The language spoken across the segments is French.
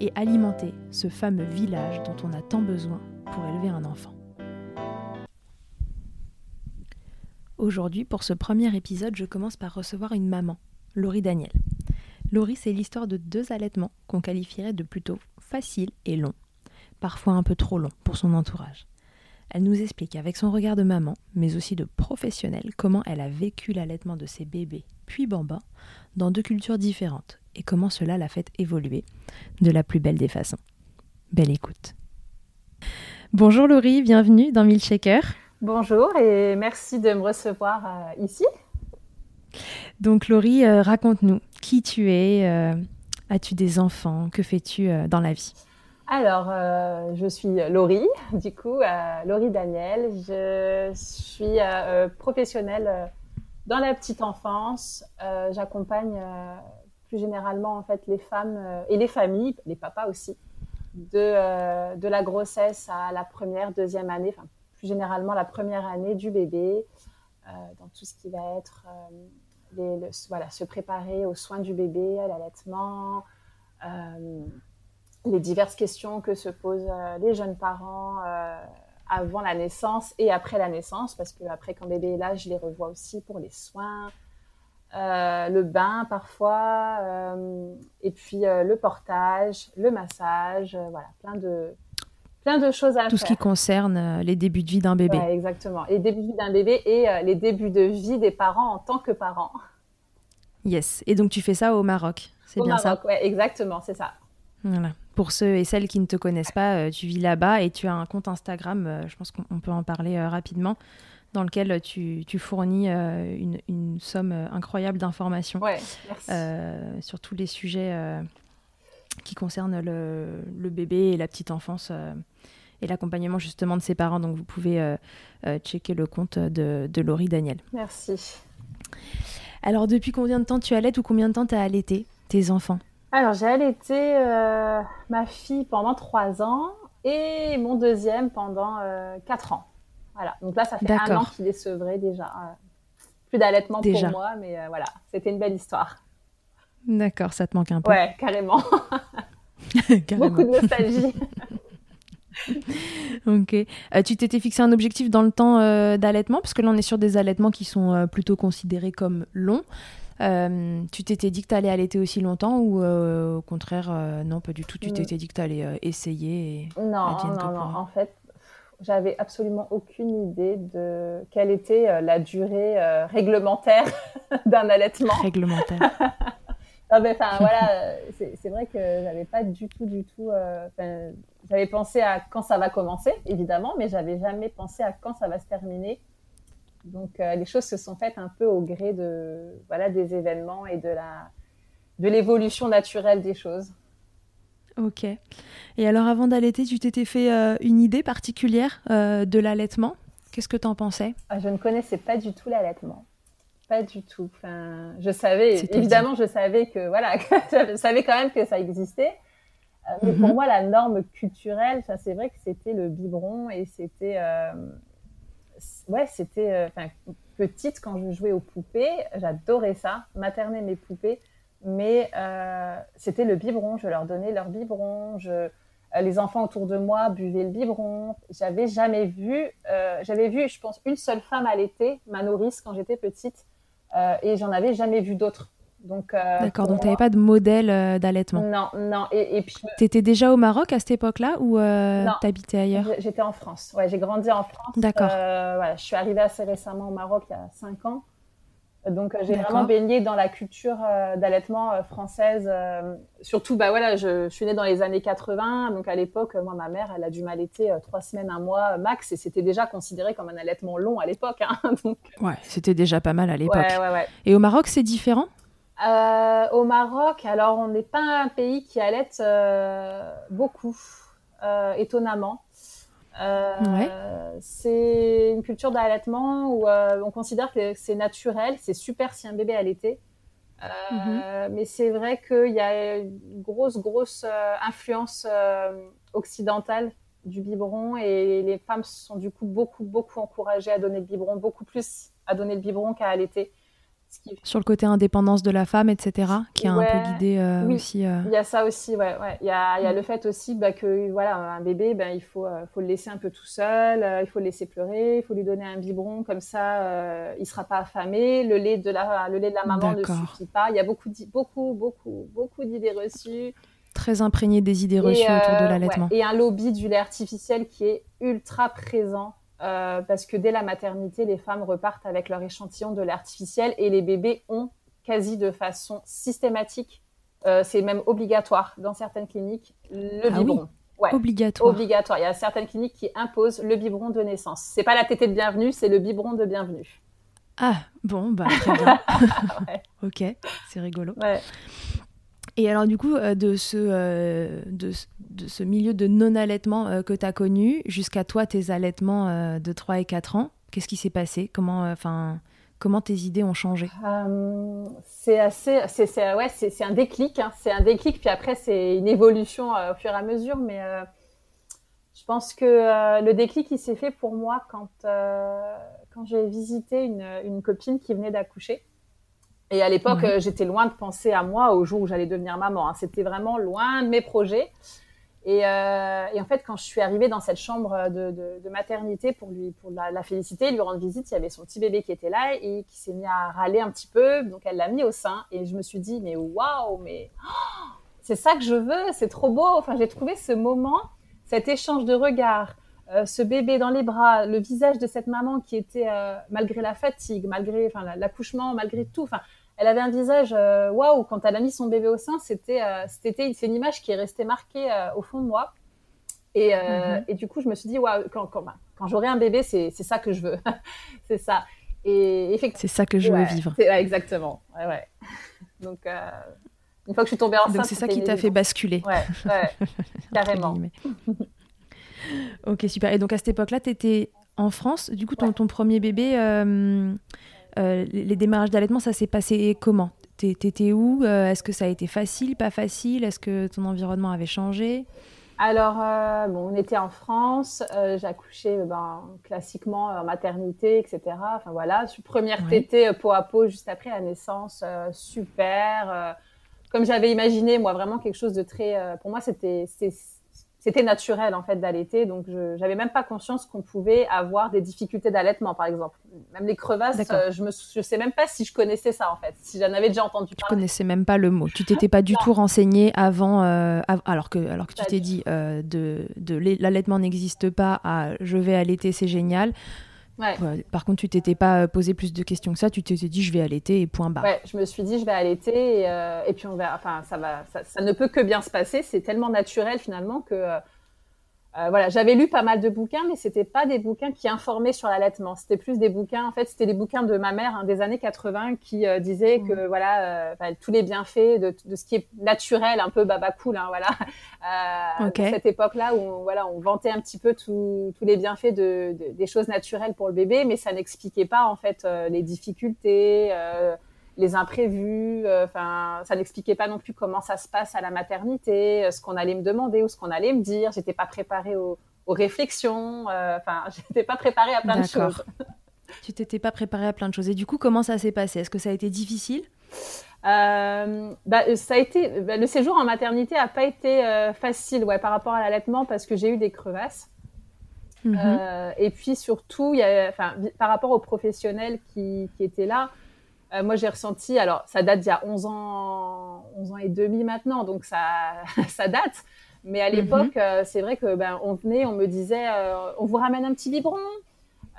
et alimenter ce fameux village dont on a tant besoin pour élever un enfant. Aujourd'hui, pour ce premier épisode, je commence par recevoir une maman, Laurie Daniel. Laurie, c'est l'histoire de deux allaitements qu'on qualifierait de plutôt faciles et longs, parfois un peu trop longs pour son entourage. Elle nous explique avec son regard de maman, mais aussi de professionnelle, comment elle a vécu l'allaitement de ses bébés, puis Bamba, dans deux cultures différentes, et comment cela l'a fait évoluer de la plus belle des façons. Belle écoute. Bonjour Laurie, bienvenue dans Milkshaker. Bonjour et merci de me recevoir euh, ici. Donc Laurie, euh, raconte-nous qui tu es, euh, as-tu des enfants, que fais-tu dans la vie? Alors, je suis Laurie, du coup, Laurie Daniel. Je suis professionnelle dans la petite enfance. J'accompagne plus généralement en fait les femmes euh, et les familles, les papas aussi, de, euh, de la grossesse à la première, deuxième année, enfin plus généralement la première année du bébé, euh, dans tout ce qui va être les, voilà, se préparer aux soins du bébé, à l'allaitement, les diverses questions que se posent les jeunes parents avant la naissance et après la naissance, parce que après quand bébé est là, je les revois aussi pour les soins, euh, le bain parfois, euh, et puis euh, le portage, le massage, voilà, plein de, plein de choses à Tout faire. Tout ce qui concerne les débuts de vie d'un bébé. exactement, les débuts de vie d'un bébé et les débuts de vie des parents en tant que parents. Yes, et donc tu fais ça au Maroc, c'est bien Maroc, ça ouais, exactement, c'est ça. Voilà. Pour ceux et celles qui ne te connaissent pas, tu vis là-bas et tu as un compte Instagram, je pense qu'on peut en parler rapidement dans lequel tu, fournis euh, une, somme euh, incroyable d'informations euh, sur tous les sujets qui concernent le, bébé et la petite enfance et l'accompagnement justement de ses parents. Donc vous pouvez checker le compte de, de, Laurie Daniel. Merci. Alors depuis combien de temps tu allaites ou combien de temps tu as allaité tes enfants? Alors j'ai allaité ma fille pendant trois ans et mon deuxième pendant quatre ans. Voilà. Donc là, ça fait un an qu'il est sevré déjà. Euh, plus d'allaitement pour moi, mais euh, voilà, c'était une belle histoire. D'accord, ça te manque un peu. Ouais, carrément. Beaucoup de nostalgie. ok. Euh, tu t'étais fixé un objectif dans le temps d'allaitement, parce que là, on est sur des allaitements qui sont plutôt considérés comme longs. tu t'étais dit que tu allais allaiter aussi longtemps ou au contraire, non, pas du tout. Tu mm. t'étais dit que tu allais essayer Non, non, non. En fait, j'avais absolument aucune idée de quelle était euh, la durée euh, réglementaire d'un allaitement. Réglementaire. enfin voilà, euh, c'est vrai que j'avais pas du tout, du tout. j'avais pensé à quand ça va commencer, évidemment, mais j'avais jamais pensé à quand ça va se terminer. Donc les choses se sont faites un peu au gré de voilà des événements et de la de l'évolution naturelle des choses. Ok. Et alors, avant d'allaiter, tu t'étais fait euh, une idée particulière euh, de l'allaitement Qu'est-ce que tu en pensais? Ah, Je ne connaissais pas du tout l'allaitement. Pas du tout. Enfin, je savais, évidemment, je savais que, voilà, je savais quand même que ça existait. Euh, mais pour mhm. moi, la norme culturelle, c'est vrai que c'était le biberon et c'était. ouais, c'était. petite, quand je jouais aux poupées, j'adorais ça, materner mes poupées mais euh, c'était le biberon. Je leur donnais leur biberon. Je, euh, les enfants autour de moi buvaient le biberon. J'avais jamais vu, euh, j'avais vu, je pense, une seule femme allaiter, ma nourrice, quand j'étais petite, et j'en avais jamais vu d'autres. Donc, D'accord, donc tu n'avais pas de modèle d'allaitement Non, non. Et, et puis, tu étais déjà au Maroc à cette époque-là ou tu habitais ailleurs? J'étais en France. Ouais, j'ai grandi en France. D'accord. Voilà, je suis arrivée assez récemment au Maroc il y a 5 ans. Donc j'ai vraiment baigné dans la culture euh, d'allaitement euh, française. Euh, surtout, bah voilà, je, suis née dans les années 80, donc à l'époque, moi ma mère, elle a dû m'allaiter trois semaines, un mois max, et c'était déjà considéré comme un allaitement long à l'époque. Hein, donc... Ouais, c'était déjà pas mal à l'époque. Et au Maroc, c'est différent? Au Maroc, alors on n'est pas un pays qui allaite beaucoup, étonnamment. Euh, c'est une culture d'allaitement où euh, on considère que c'est naturel, c'est super si un bébé allaitait. Euh, mhm. Mais c'est vrai qu'il y a une grosse, grosse influence occidentale du biberon et les femmes sont du coup beaucoup, beaucoup encouragées à donner le biberon, beaucoup plus à donner le biberon qu'à allaiter. Sur le côté indépendance de la femme, etc., qui a un peu guidé euh, aussi. Euh. Il y a ça aussi, ouais. ouais. Il y a, il y a le fait aussi bah, que voilà, un bébé, ben, il faut, euh, faut le laisser un peu tout seul, il faut le laisser pleurer, il faut lui donner un biberon, comme ça, il ne sera pas affamé. Le lait de la, le lait de la maman ne suffit pas. Il y a beaucoup, beaucoup, beaucoup, beaucoup d'idées reçues. Très imprégné des idées reçues autour de l'allaitement. Et un lobby du lait artificiel qui est ultra présent euh, parce que dès la maternité, les femmes repartent avec leur échantillon de l'artificiel et les bébés ont quasi de façon systématique, euh, c'est même obligatoire dans certaines cliniques, le ah biberon. Obligatoire. Obligatoire. Il y a certaines cliniques qui imposent le biberon de naissance. C'est pas la tétée de bienvenue, c'est le biberon de bienvenue. Ah bon, bah très bien. ok, c'est rigolo. Ouais. Et alors, du coup, euh, de ce, euh, de, ce milieu de non-allaitement euh, que tu as connu jusqu'à toi, tes allaitements de 3 et 4 ans, qu'est-ce qui s'est passé? Comment, enfin, comment tes idées ont changé? C'est assez. C'est ouais, c'est un déclic. Hein. C'est un déclic, puis après, c'est une évolution au fur et à mesure. Mais je pense que le déclic, il s'est fait pour moi quand, quand j'ai visité une, une copine qui venait d'accoucher. Et à l'époque, euh, j'étais loin de penser à moi au jour où j'allais devenir maman. Hein. C'était vraiment loin de mes projets. Et, euh, et, en fait, quand je suis arrivée dans cette chambre de, de, de maternité pour lui, pour la, la, féliciter, lui rendre visite, il y avait son petit bébé qui était là et qui s'est mis à râler un petit peu. Donc, elle l'a mis au sein et je me suis dit, mais waouh, mais oh, c'est ça que je veux, c'est trop beau. Enfin, j'ai trouvé ce moment, cet échange de regards, euh, ce bébé dans les bras, le visage de cette maman qui était, euh, malgré la fatigue, malgré, enfin, l'accouchement, malgré tout, enfin, elle avait un visage euh, waouh quand elle a mis son bébé au sein. C'était euh, c'était c'est une image qui est restée marquée euh, au fond de moi. Et, mhm. et, du coup, je me suis dit waouh quand quand, bah, quand j'aurai un bébé, c'est ça que je veux. c'est ça. Et effectivement. C'est ça que je veux vivre. exactement. Ouais, ouais. Donc une fois que je suis tombée enceinte. Donc c'est ça qui t'a fait basculer. Ouais, carrément. ok, super. Et donc à cette époque-là, tu étais en France. Du coup, ton, ton premier bébé, euh, les démarrages d'allaitement, ça s'est passé comment? T'étais où? Euh, Est-ce que ça a été facile, pas facile? Est-ce que ton environnement avait changé? Alors, euh, bon, on était en France, j'ai accouché ben, classiquement en maternité, etc. Enfin voilà, première tétée peau à peau juste après la naissance, super. comme j'avais imaginé, moi, vraiment quelque chose de très. pour moi, c'était c'était naturel en fait d'allaiter, donc je n'avais même pas conscience qu'on pouvait avoir des difficultés d'allaitement, par exemple. Même les crevasses, euh, je ne je sais même pas si je connaissais ça en fait, si j'en avais déjà entendu parler. Tu connaissais même pas le mot. Tu t'étais pas du tout renseigné avant, euh, alors que alors que tu t'es dit euh, de, de l'allaitement n'existe pas à je vais allaiter, c'est génial. Par contre, tu t'étais pas posé plus de questions que ça. Tu t'étais dit, je vais allaiter et point barre. Ouais, je me suis dit, je vais allaiter et, euh, et puis on va. Enfin, ça va. Ça, ne peut que bien se passer. C'est tellement naturel finalement que euh, euh, voilà, j'avais lu pas mal de bouquins, mais c'était pas des bouquins qui informaient sur l'allaitement. C'était plus des bouquins, en fait, c'était des bouquins de ma mère hein, des années 80 qui euh, disaient que mmh. voilà, euh, tous les bienfaits de, de, ce qui est naturel, un peu baba cool, hein, voilà. Euh, Cette époque-là où voilà, on vantait un petit peu tous les bienfaits de, de, des choses naturelles pour le bébé, mais ça n'expliquait pas en fait les difficultés les imprévus. Euh, enfin, ça n'expliquait pas non plus comment ça se passe à la maternité, euh, ce qu'on allait me demander ou ce qu'on allait me dire. J'étais pas préparée aux, réflexions. Euh, enfin, j'étais pas préparée à plein de choses. tu t'étais pas préparée à plein de choses. Et du coup, comment ça s'est passé? Est-ce que ça a été difficile? Bah, ça a été bah, le séjour en maternité a pas été facile ouais par rapport à l'allaitement parce que j'ai eu des crevasses mhm. et puis surtout y a, par rapport aux professionnels qui, qui étaient là moi, j'ai ressenti, alors ça date d'il y a 11 ans, 11 ans et demi maintenant, donc ça, ça date. Mais à mhm. l'époque, c'est vrai que ben, on venait, on me disait, on vous ramène un petit biberon.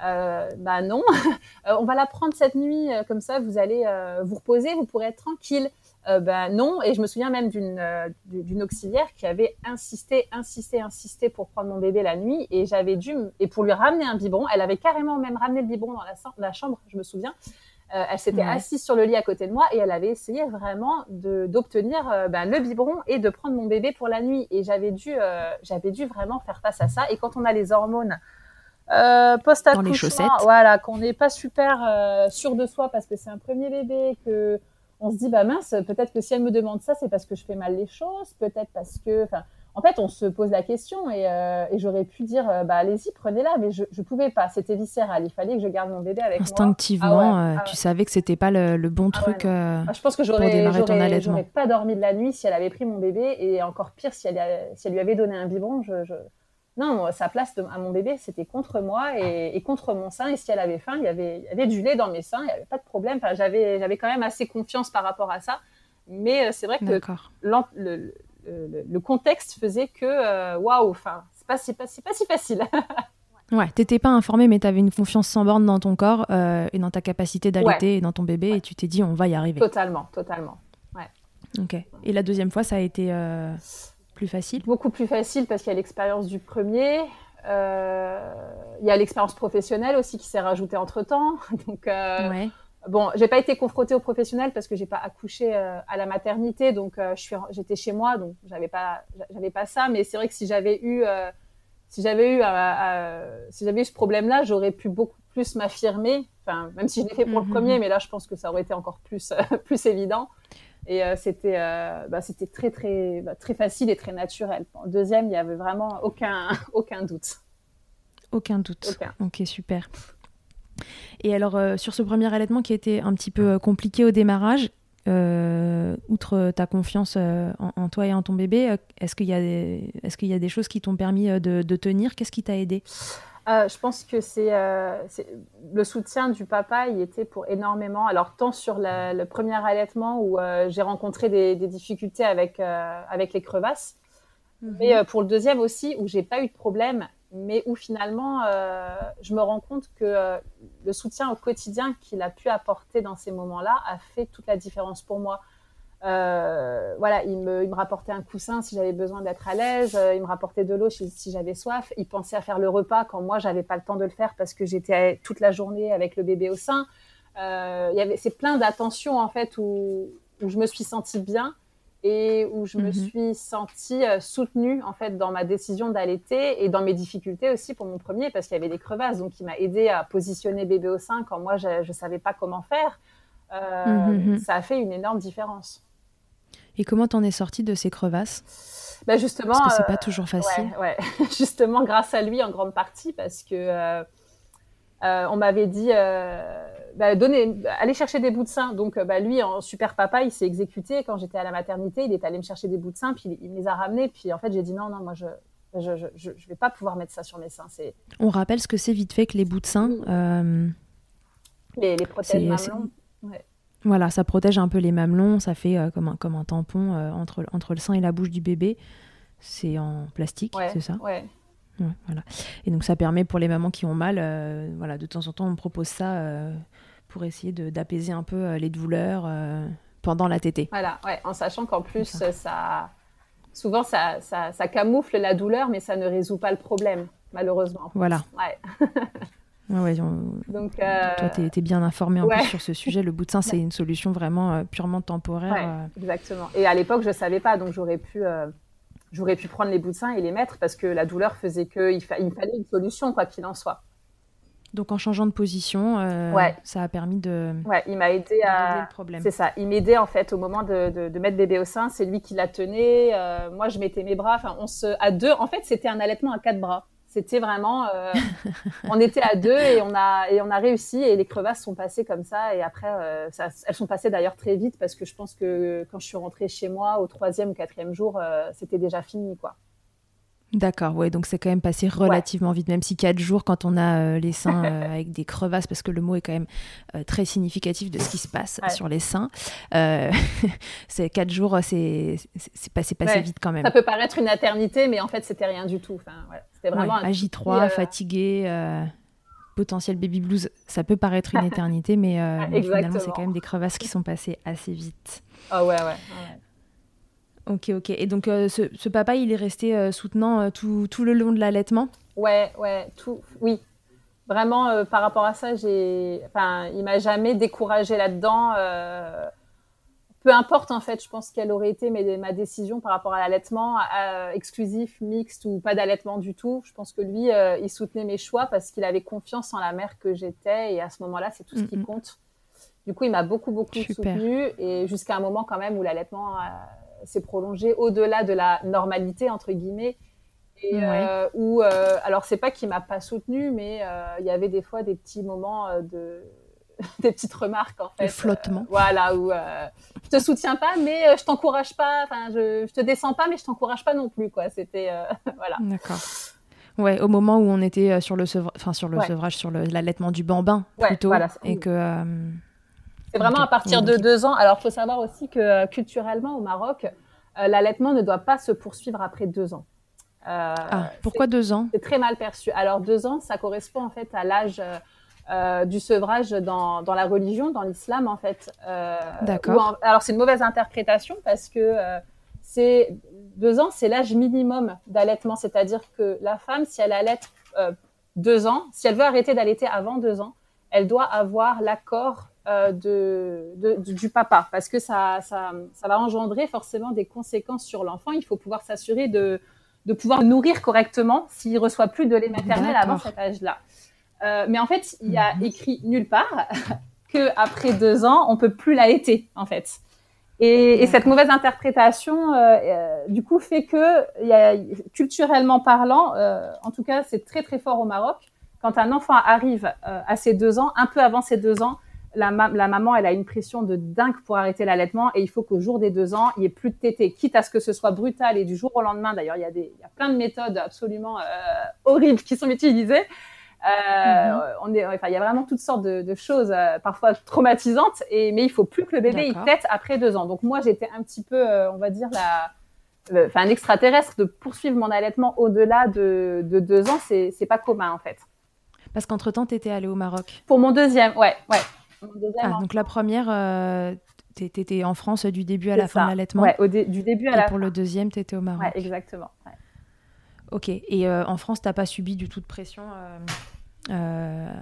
Euh, bah non, on va la prendre cette nuit, comme ça vous allez vous reposer, vous pourrez être tranquille euh, ben non. Et je me souviens même d'une euh, d'une auxiliaire qui avait insisté, insisté, insisté pour prendre mon bébé la nuit. Et j'avais dû et pour lui ramener un biberon, elle avait carrément même ramené le biberon dans la, la chambre, je me souviens. Euh, elle s'était assise sur le lit à côté de moi et elle avait essayé vraiment d'obtenir euh, ben, le biberon et de prendre mon bébé pour la nuit. Et j'avais dû, euh, j'avais dû vraiment faire face à ça. Et quand on a les hormones euh, post-accouchement, voilà, qu'on n'est pas super sûr de soi parce que c'est un premier bébé, que on se dit bah mince, peut-être que si elle me demande ça, c'est parce que je fais mal les choses, peut-être parce que, enfin, en fait, on se pose la question et, euh, j'aurais pu dire euh, bah allez-y, prenez-la, mais je je pouvais pas, c'était viscéral, il fallait que je garde mon bébé avec moi. Instinctivement, ah euh, ah tu savais que c'était pas le, bon ah truc. je pense que j'aurais j'aurais pas dormi de la nuit si elle avait pris mon bébé et encore pire si elle si elle lui avait donné un biberon, je, je non, sa place à mon bébé, c'était contre moi et, contre mon sein. Et si elle avait faim, il y avait, avait du lait dans mes seins, il n'y avait pas de problème. Enfin, j'avais, j'avais quand même assez confiance par rapport à ça. Mais euh, c'est vrai que le, le, contexte faisait que, euh, waouh, enfin, c'est pas, pas, pas si facile. Ouais, t'étais pas informée, mais tu avais une confiance sans borne dans ton corps euh, et dans ta capacité d'allaiter et dans ton bébé, et tu t'es dit, on va y arriver. Totalement, totalement. Ouais. Ok. Et la deuxième fois, ça a été facile? Beaucoup plus facile parce qu'il y a l'expérience du premier. Euh, il y a l'expérience professionnelle aussi qui s'est rajoutée entre temps. Donc, euh, bon, j'ai pas été confrontée au professionnel parce que j'ai pas accouché euh, à la maternité, donc je suis, j'étais chez moi, donc j'avais pas, j'avais pas ça. Mais c'est vrai que si j'avais eu, si j'avais eu, si j'avais eu ce problème-là, j'aurais pu beaucoup plus m'affirmer. Enfin, même si je l'ai fait pour le mhm. premier, mais là, je pense que ça aurait été encore plus, plus évident. Et euh, c'était euh, bah, c'était très très bah, très facile et très naturel. Le deuxième, il n'y avait vraiment aucun aucun doute. Aucun doute. Ok, super. Et alors, euh, sur ce premier allaitement qui a été un petit peu compliqué au démarrage, outre ta confiance en, toi et en ton bébé, est-ce qu'il y, est qu'il y, a des choses qui t'ont permis de, de tenir? Qu'est-ce qui t'a aidé? Euh, je pense que euh, c'est le soutien du papa, il était pour énormément. Alors tant sur le premier allaitement où euh, j'ai rencontré des, difficultés avec avec les crevasses, mhm. mais pour le deuxième aussi où j'ai pas eu de problème, mais où finalement je me rends compte que le soutien au quotidien qu'il a pu apporter dans ces moments-là a fait toute la différence pour moi. Euh, voilà, il me, rapportait un coussin si j'avais besoin d'être à l'aise. Euh, il me rapportait de l'eau si, j'avais soif. Il pensait à faire le repas quand moi j'avais pas le temps de le faire parce que j'étais toute la journée avec le bébé au sein. Euh, il y avait c'est plein d'attentions en fait où, je me suis sentie bien et où je me mhm. suis sentie euh, soutenue en fait dans ma décision d'allaiter et dans mes difficultés aussi pour mon premier parce qu'il y avait des crevasses donc il m'a aidé à positionner bébé au sein quand moi je, je savais pas comment faire. Mhm, mhm. Ça a fait une énorme différence. Et comment t'en es sortie de ces crevasses? Bah justement, parce que c'est pas euh, toujours facile. Ouais, justement grâce à lui en grande partie parce que euh, euh, on m'avait dit bah, donner, aller chercher des bouts de sein. Donc bah, lui en super papa, il s'est exécuté quand j'étais à la maternité. Il est allé me chercher des bouts de sein, puis il, me les a ramenés. Puis en fait j'ai dit non non moi je je, je, je, vais pas pouvoir mettre ça sur mes seins. C'est... On rappelle ce que c'est vite fait que les bouts de sein. Les, les prothèses mamelons. Ouais. Voilà, ça protège un peu les mamelons, ça fait euh, comme, un, comme un tampon euh, entre, entre le sein et la bouche du bébé. C'est en plastique, c'est ça? ouais. Voilà. Et donc ça permet pour les mamans qui ont mal, euh, voilà, de temps en temps on propose ça pour essayer d'apaiser un peu les douleurs pendant la tétée. Voilà, ouais, en sachant qu'en plus ça. souvent ça, ça, ça, camoufle la douleur, mais ça ne résout pas le problème, malheureusement. Voilà. Ouais. Donc, euh, Toi, tu es, bien informé en plus sur ce sujet. Le bout de sein, c'est une solution vraiment euh, purement temporaire. Euh. Exactement. Et à l'époque, je ne savais pas, donc j'aurais pu, j'aurais pu prendre les bouts de sein et les mettre parce que la douleur faisait qu'il il fallait une solution, quoi qu'il en soit. Donc en changeant de position, ça a permis de. Ouais, il m'a aidé à. C'est ça. Il m'aidait en fait au moment de, de, mettre bébé au sein. C'est lui qui la tenait. moi, je mettais mes bras. Enfin, on se à deux. En fait, c'était un allaitement à quatre bras. C'était vraiment, euh, on était à deux et on a et on a réussi et les crevasses sont passées comme ça et après euh, elles sont passées d'ailleurs très vite parce que je pense que quand je suis rentrée chez moi au troisième ou quatrième jour, euh, c'était déjà fini quoi. D'accord, ouais, donc c'est quand même passé relativement vite, même si quatre jours, quand on a euh, les seins euh, avec des crevasses, parce que le mot est quand même euh, très significatif de ce qui se passe sur les seins, c'est quatre jours, c'est passé, passé vite quand même. Ça peut paraître une éternité, mais en fait, c'était rien du tout. Enfin, c'était vraiment un J3, fatigué, potentiel baby blues, ça peut paraître une éternité, mais, mais finalement, c'est quand même des crevasses qui sont passées assez vite. Ah ouais, ouais. Ok, ok. Et donc, euh, ce, papa, il est resté euh, soutenant euh, tout, tout, le long de l'allaitement? Ouais, ouais, tout, oui. Vraiment, par rapport à ça, j'ai, enfin, il m'a jamais découragé là-dedans. peu importe, en fait, je pense quelle aurait été ma décision par rapport à l'allaitement, exclusif, mixte ou pas d'allaitement du tout. Je pense que lui, il soutenait mes choix parce qu'il avait confiance en la mère que j'étais. Et à ce moment-là, c'est tout ce qui compte. Du coup, il m'a beaucoup, beaucoup soutenu. Et jusqu'à un moment, quand même, où l'allaitement s'est prolongé au-delà de la normalité entre guillemets. Et euh, où, euh, alors c'est pas qu'il m'a pas soutenu, mais euh, il y avait des fois des petits moments de, des petites remarques en fait. Le flottement. voilà, où je te soutiens pas, mais je t'encourage pas. Enfin, je, je te descends pas, mais je t'encourage pas non plus, quoi. C'était voilà. D'accord. Ouais, au moment où on était sur le enfin sur le sevrage, sur l'allaitement du bambin plutôt, et que c'est vraiment à partir de deux ans. Alors, il faut savoir aussi que euh, culturellement, au Maroc, euh, l'allaitement ne doit pas se poursuivre après deux ans. Euh, ah, pourquoi deux ans? C'est très mal perçu. Alors, deux ans, ça correspond en fait à l'âge du sevrage dans, dans, la religion, dans l'islam, en fait. D'accord. Alors, c'est une mauvaise interprétation parce que c'est deux ans, c'est l'âge minimum d'allaitement. C'est-à-dire que la femme, si elle allait deux ans, si elle veut arrêter d'allaiter avant deux ans, elle doit avoir l'accord euh, de, du papa, parce que ça, ça, ça, va engendrer forcément des conséquences sur l'enfant. Il faut pouvoir s'assurer de, de pouvoir nourrir correctement s'il reçoit plus de lait maternel avant cet âge-là. Euh, mais en fait, il y a mhm. écrit nulle part que après deux ans, on peut plus l'allaiter, en fait. Et, et, cette mauvaise interprétation, euh, euh, du coup, fait que, y a, culturellement parlant, euh, en tout cas, c'est très très fort au Maroc. Quand un enfant arrive à ses deux ans, un peu avant ses deux ans, la, maman, elle a une pression de dingue pour arrêter l'allaitement et il faut qu'au jour des deux ans, il n'y ait plus de tétés, quitte à ce que ce soit brutal et du jour au lendemain. D'ailleurs, il y a des, il y a plein de méthodes absolument euh, horribles qui sont utilisées. Euh, mhm. on est, enfin, il y a vraiment toutes sortes de, choses, euh, parfois traumatisantes, et mais il faut plus que le bébé il tète après deux ans. Donc moi, j'étais un petit peu, on va dire la, enfin un extraterrestre de poursuivre mon allaitement au-delà de, de deux ans, c'est pas commun en fait. Parce qu'entre temps, tu étais allée au Maroc. Pour mon deuxième, ouais, ouais. Ah, donc la première, euh, tu étais en France du début à la fin de l'allaitement Ouais, du début à la Et pour le deuxième, tu étais au Maroc Ouais, exactement. Ok, et euh, en France, tu n'as pas subi du tout de pression euh,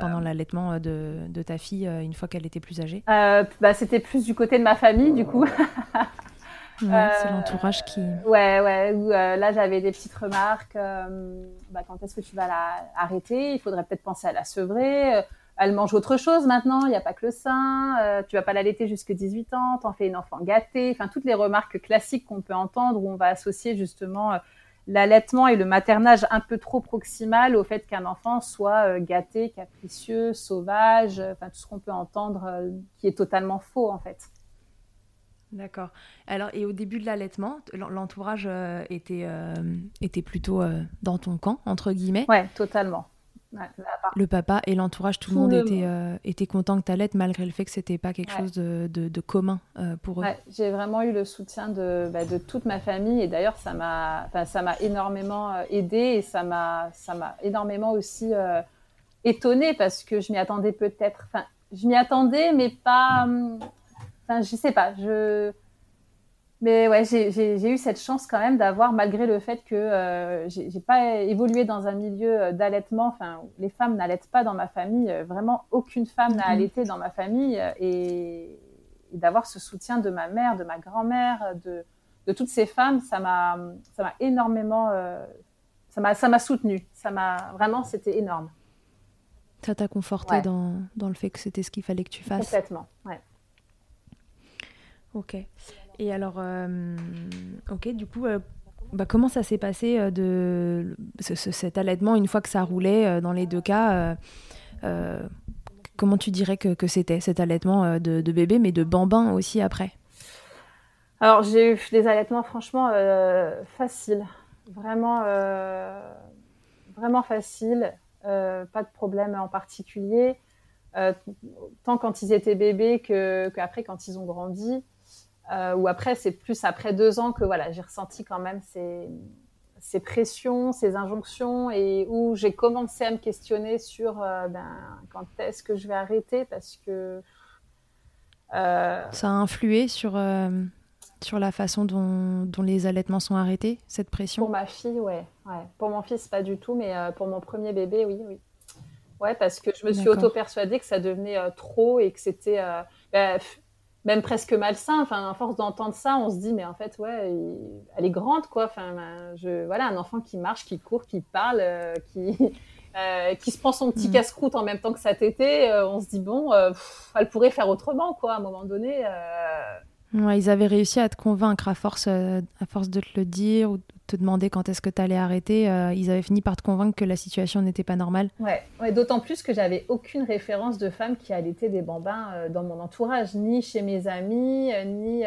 pendant l'allaitement de, de, ta fille une fois qu'elle était plus âgée? Bah, C'était plus du côté de ma famille, du coup. c'est l'entourage qui. Ouais, ouais. là, j'avais des petites remarques. Bah, quand est-ce que tu vas la arrêter? Il faudrait peut-être penser à la sevrer elle mange autre chose maintenant, il n'y a pas que le sein, euh, tu vas pas l'allaiter jusque 18 ans, t'en fais une enfant gâtée, enfin toutes les remarques classiques qu'on peut entendre où on va associer justement euh, l'allaitement et le maternage un peu trop proximal au fait qu'un enfant soit euh, gâté, capricieux, sauvage, enfin tout ce qu'on peut entendre qui est totalement faux en fait. D'accord. Alors, et au début de l'allaitement, l'entourage était, était plutôt dans ton camp, entre guillemets? Ouais, totalement le papa et l'entourage, tout, le monde était, euh, était content que tu allaites malgré le fait que c'était pas quelque chose de, de, commun euh, pour eux. j'ai vraiment eu le soutien de, bah, de toute ma famille et d'ailleurs ça m'a ça m'a énormément euh, aidé et ça m'a ça m'a énormément aussi étonnée parce que je m'y attendais peut-être enfin je m'y attendais mais pas hum, enfin je sais pas je mais ouais, j'ai eu cette chance quand même d'avoir, malgré le fait que euh, j'ai pas évolué dans un milieu euh, d'allaitement, enfin, les femmes n'allaitent pas dans ma famille, euh, vraiment aucune femme n'a mhm. allaité dans ma famille, et, d'avoir ce soutien de ma mère, de ma grand-mère, de, de, toutes ces femmes, ça m'a énormément, ça m'a soutenu, ça m'a vraiment, c'était énorme. Ça t'a conforté dans, dans, le fait que c'était ce qu'il fallait que tu fasses Complètement, ouais. Ok. Et alors, euh, ok, du coup, euh, bah, comment ça s'est passé euh, de cet allaitement une fois que ça roulait dans les deux cas Comment tu dirais que, c'était cet allaitement de, bébé, mais de bambin aussi après? Alors, j'ai eu des allaitements franchement faciles. vraiment, vraiment facile, pas de problème en particulier. tant quand ils étaient bébés que qu'après quand ils ont grandi. Ou après, c'est plus après deux ans que voilà, j'ai ressenti quand même ces, ces pressions, ces injonctions, et où j'ai commencé à me questionner sur ben, quand est-ce que je vais arrêter parce que euh, Ça a influé sur, euh, sur la façon dont, dont, les allaitements sont arrêtés, cette pression? Pour ma fille, ouais. ouais. Pour mon fils, pas du tout, mais euh, pour mon premier bébé, oui, oui. Ouais, parce que je me suis auto-persuadée que ça devenait trop et que c'était bah, même presque malsain. Enfin, à force d'entendre ça, on se dit, mais en fait, ouais, elle est grande, quoi. Enfin, ben, je, voilà, un enfant qui marche, qui court, qui parle, qui, euh, qui se prend son petit mm. casse-croûte en même temps que sa tétée, euh, on se dit bon, euh, elle pourrait faire autrement quoi à un moment donné. Ouais, ils avaient réussi à te convaincre à force, à force de te le dire ou te demander quand est-ce que tu allais arrêter. ils avaient fini par te convaincre que la situation n'était pas normale. Ouais, ouais d'autant plus que j'avais aucune référence de femme qui allaitaient des bambins dans mon entourage, ni chez mes amis, ni.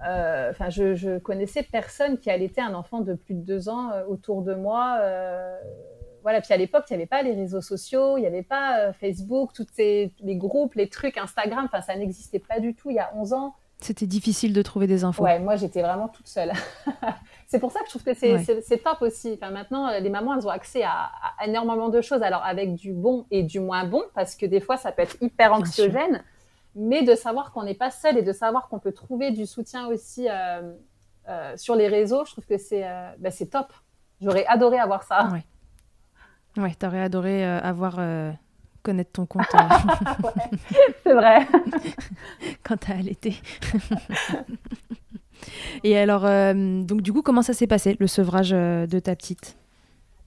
Enfin, je, je, connaissais personne qui allaitait un enfant de plus de deux ans autour de moi voilà, puis à l'époque, il n'y avait pas les réseaux sociaux, il n'y avait pas euh, Facebook, tous les groupes, les trucs, Instagram, enfin, ça n'existait pas du tout il y a 11 ans. C'était difficile de trouver des infos. Ouais, moi, j'étais vraiment toute seule. c'est pour ça que je trouve que c'est top aussi. Enfin, maintenant, les mamans, elles ont accès à, énormément de choses, alors avec du bon et du moins bon, parce que des fois, ça peut être hyper anxiogène, mais de savoir qu'on n'est pas seul et de savoir qu'on peut trouver du soutien aussi euh, euh, sur les réseaux, je trouve que c'est bah, top. J'aurais adoré avoir ça. Ouais. Ouais, t'aurais adoré euh, avoir euh, connaître ton compte. Euh, c'est vrai. Quand t'as allaité. Et alors, donc du coup, comment ça s'est passé le sevrage de ta petite?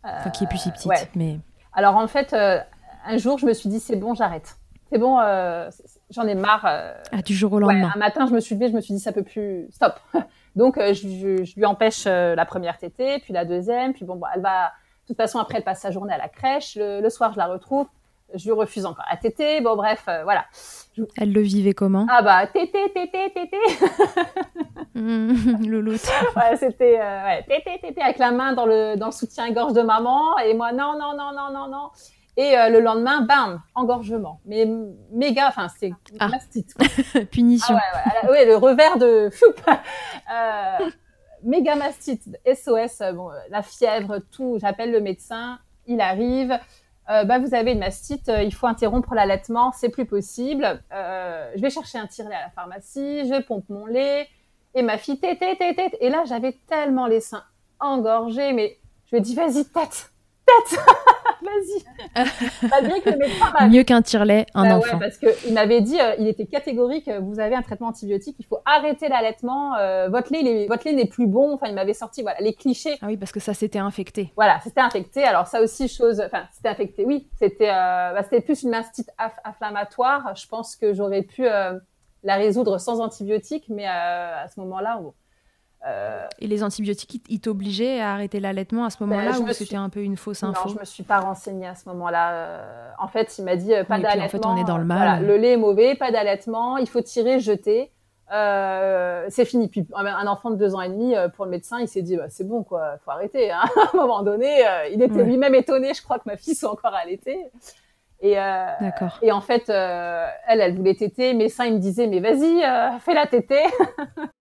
Enfin, qui est plus si petite, mais. Alors en fait, un jour, je me suis dit c'est bon, j'arrête. C'est bon, j'en ai marre. ah, du jour au lendemain. un matin, je me suis levée, je me suis dit ça peut plus, stop. Donc je, je, lui empêche la première tétée, puis la deuxième, puis bon, bon elle va de toute façon, après, elle passe sa journée à la crèche. Le, soir, je la retrouve. Je lui refuse encore la tétée. Bon, bref, euh, voilà. Elle le vivait comment Ah bah, tété, tété, tété. mmh, le ouais, c'était euh, ouais, tété, tété, avec la main dans le, dans le soutien-gorge de maman. Et moi, non, non, non, non, non, non. Et euh, le lendemain, bam, engorgement. Mais méga, enfin, c'est ah. mastite. Punition. Ah ouais, ouais, le revers de... euh, méga mastite, SOS, bon, la fièvre, tout. J'appelle le médecin, il arrive. Euh, bah, vous avez une mastite, il faut interrompre l'allaitement, c'est plus possible. je vais chercher un tire-lait à la pharmacie, je pompe mon lait. Et ma fille, tété, tété. Et là, j'avais tellement les seins engorgés, mais je lui ai vas-y, tête, tête Vas-y. Mieux qu'un tire-lait, un bah enfant. Ouais, parce qu'il m'avait dit, euh, il était catégorique, euh, vous avez un traitement antibiotique, il faut arrêter l'allaitement, euh, votre lait, votre lait n'est plus bon. Enfin, il m'avait sorti, voilà, les clichés. Ah oui, parce que ça s'était infecté. Voilà, c'était infecté. Alors ça aussi, chose, enfin, c'était infecté. Oui, c'était, bah, c'était plus une mastite inflammatoire. Je pense que j'aurais pu la résoudre sans antibiotiques, mais à ce moment-là, euh, et les antibiotiques, ils t'obligeaient à arrêter l'allaitement à ce ben, moment-là ou c'était un peu une fausse info? Non, je me suis pas renseignée à ce moment-là. Euh, en fait, il m'a dit euh, pas d'allaitement. En fait, on est dans le mal. le lait est mauvais, pas d'allaitement, il faut tirer, jeter. c'est fini. Puis un enfant de deux ans et demi, pour le médecin, il s'est dit bah, c'est bon quoi, faut arrêter. Hein. à un moment donné, il était lui-même étonné. Je crois que ma fille soit encore allaitée. Et, et en fait, elle, elle voulait téter. Seins, ils me disaient mais vas-y, fais la tétée.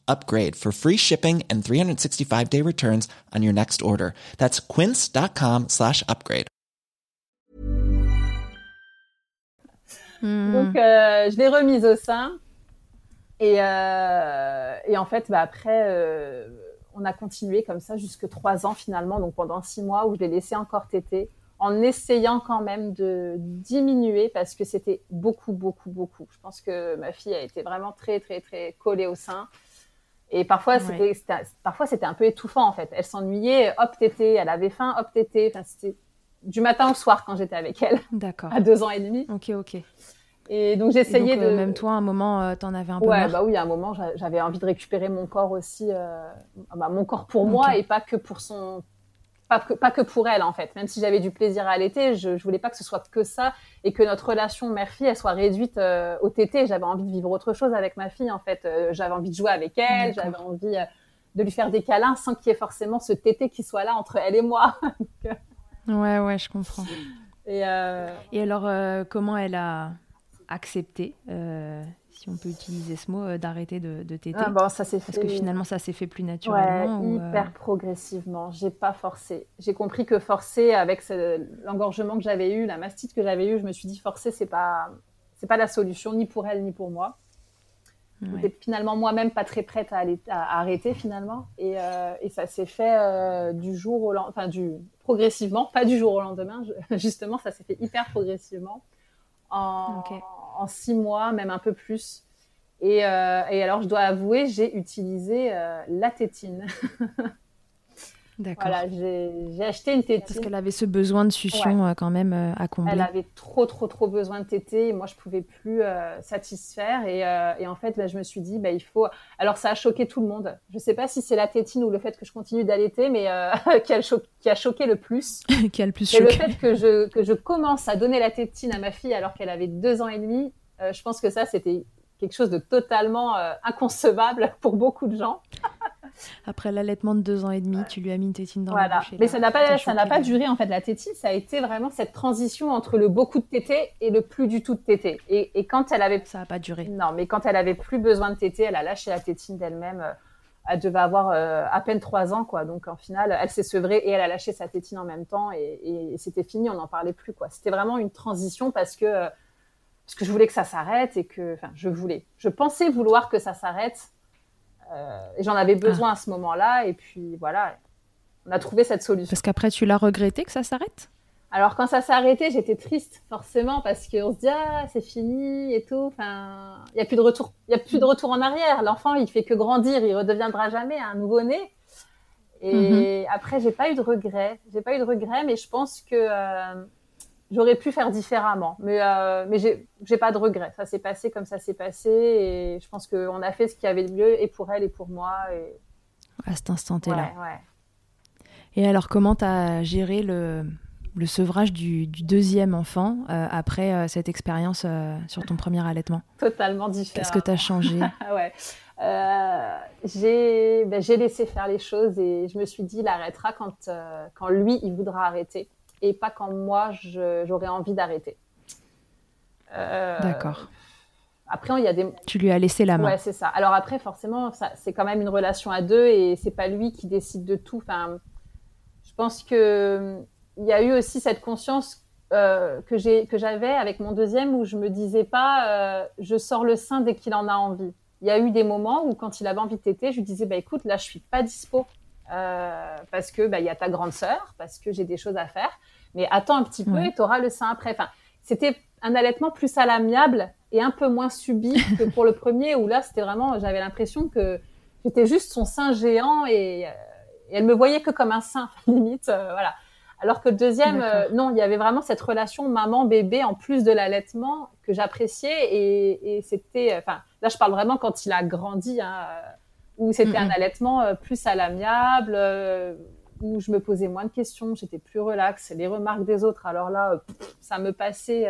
upgrade for free shipping and 365 day returns on your next order. That's quince.com slash upgrade. Hmm. Donc, euh, je l'ai remise au sein. Et, euh, et en fait, bah, après, euh, on a continué comme ça jusque trois ans finalement. Donc, pendant six mois où je l'ai laissé encore téter en essayant quand même de diminuer parce que c'était beaucoup, beaucoup, beaucoup. Je pense que ma fille a été vraiment très, très, très collée au sein. Et parfois, c'était, parfois, c'était un peu étouffant, en fait. Elle s'ennuyait, hop, tété, elle avait faim, hop, tété. Enfin, c'était du matin au soir quand j'étais avec elle. D'accord. À deux ans et demi. Ok, ok. Et donc, j'essayais de. même toi, à un moment, euh, t'en avais un peu ouais, marre. bah oui, à un moment, j'avais envie de récupérer mon corps aussi. Euh, bah, mon corps pour moi et pas que pour son pas que, pas que pour elle en fait. Même si j'avais du plaisir à allaiter, je, je voulais pas que ce soit que ça et que notre relation mère-fille elle soit réduite euh, au tété. J'avais envie de vivre autre chose avec ma fille en fait. Euh, j'avais envie de jouer avec elle, j'avais envie euh, de lui faire des câlins sans qu'il y ait forcément ce tété qui soit là entre elle et moi. ouais ouais, je comprends. Et, et alors comment elle a accepté si on peut utiliser ce mot, euh, d'arrêter de, de téter ah, bon, ça s'est Parce que finalement, ça s'est fait plus naturellement ouais, hyper euh, progressivement. J'ai pas forcé. J'ai compris que forcer, avec l'engorgement que j'avais eu, la mastite que j'avais eu, je me suis dit forcer, c'est pas, c'est pas la solution, ni pour elle, ni pour moi. J'étais finalement moi-même pas très prête à, aller, à arrêter finalement. Et, euh, et ça s'est fait du jour au lendemain, enfin du, progressivement, pas du jour au lendemain. justement, ça s'est fait hyper progressivement. En, en six mois, même un peu plus. Et, euh, alors, je dois avouer, j'ai utilisé euh, la tétine. D'accord. Voilà, j'ai acheté une tétine. Parce qu'elle avait ce besoin de succion euh, quand même à combler. Elle avait trop, trop, trop besoin de tétée. Et moi, je pouvais plus satisfaire. Et, et, en fait, là, je me suis dit, bah, il faut. Alors, ça a choqué tout le monde. Je sais pas si c'est la tétine ou le fait que je continue d'allaiter, mais qui, a qui a choqué le plus. qui a le plus choqué. Et le fait que je, que je commence à donner la tétine à ma fille alors qu'elle avait deux ans et demi, je pense que ça, c'était quelque chose de totalement inconcevable pour beaucoup de gens. Après l'allaitement de deux ans et demi, tu lui as mis une tétine dans voilà. la bouche. Mais ça n'a pas, ça n'a pas duré en fait. La tétine, ça a été vraiment cette transition entre le beaucoup de tété et le plus du tout de tété. Et, et quand elle avait, ça n'a pas duré. Non, mais quand elle avait plus besoin de tété, elle a lâché la tétine d'elle-même. Euh, elle devait avoir euh, à peine trois ans, quoi. Donc en final, elle s'est sevrée et elle a lâché sa tétine en même temps et, et c'était fini. On n'en parlait plus, quoi. C'était vraiment une transition parce que parce que je voulais que ça s'arrête et que, enfin, je voulais, je pensais vouloir que ça s'arrête euh, et j'en avais besoin ah. à ce moment-là. Et puis voilà, on a trouvé cette solution. Parce qu'après, tu l'as regretté que ça s'arrête? Alors quand ça s'est arrêté, j'étais triste forcément parce qu'on se dit ah c'est fini et tout. Enfin, il y a plus de retour, il y a plus de retour en arrière. L'enfant il fait que grandir, il redeviendra jamais un nouveau né. Et mhm. après j'ai pas eu de regret, j'ai pas eu de regret, mais je pense que euh, j'aurais pu faire différemment. Mais euh, mais j'ai pas de regret. Ça s'est passé comme ça s'est passé et je pense qu'on a fait ce qui avait de mieux et pour elle et pour moi. Et... À cet instant-là. Et alors comment tu as géré le le sevrage du, deuxième enfant euh, après euh, cette expérience euh, sur ton premier allaitement? Totalement différent. Qu'est-ce que tu as changé? Ouais. Ben, j'ai laissé faire les choses et je me suis dit, il arrêtera quand, quand lui, il voudra arrêter et pas quand moi, j'aurais envie d'arrêter. D'accord. Après, il y a des. Tu lui as laissé la main. Ouais, c'est ça. Alors après, forcément, c'est quand même une relation à deux et c'est pas lui qui décide de tout. Enfin, je pense que il y a eu aussi cette conscience euh, que j'ai que j'avais avec mon deuxième où je me disais pas euh, je sors le sein dès qu'il en a envie. Il y a eu des moments où quand il avait envie de téter, je lui disais bah écoute là je suis pas dispo euh, parce que bah il y a ta grande sœur parce que j'ai des choses à faire mais attends un petit peu et tu auras le sein après. Enfin c'était un allaitement plus à l'amiable et un peu moins subi que pour le premier où là c'était vraiment j'avais l'impression que j'étais juste son sein géant et, et, elle me voyait que comme un sein limite voilà. Alors que le deuxième, euh, non, il y avait vraiment cette relation maman-bébé en plus de l'allaitement que j'appréciais et, c'était, euh, enfin, là je parle vraiment quand il a grandi, hein, euh, où c'était un allaitement plus à l'amiable, où je me posais moins de questions, j'étais plus relax. Les remarques des autres, alors là, ça me passait.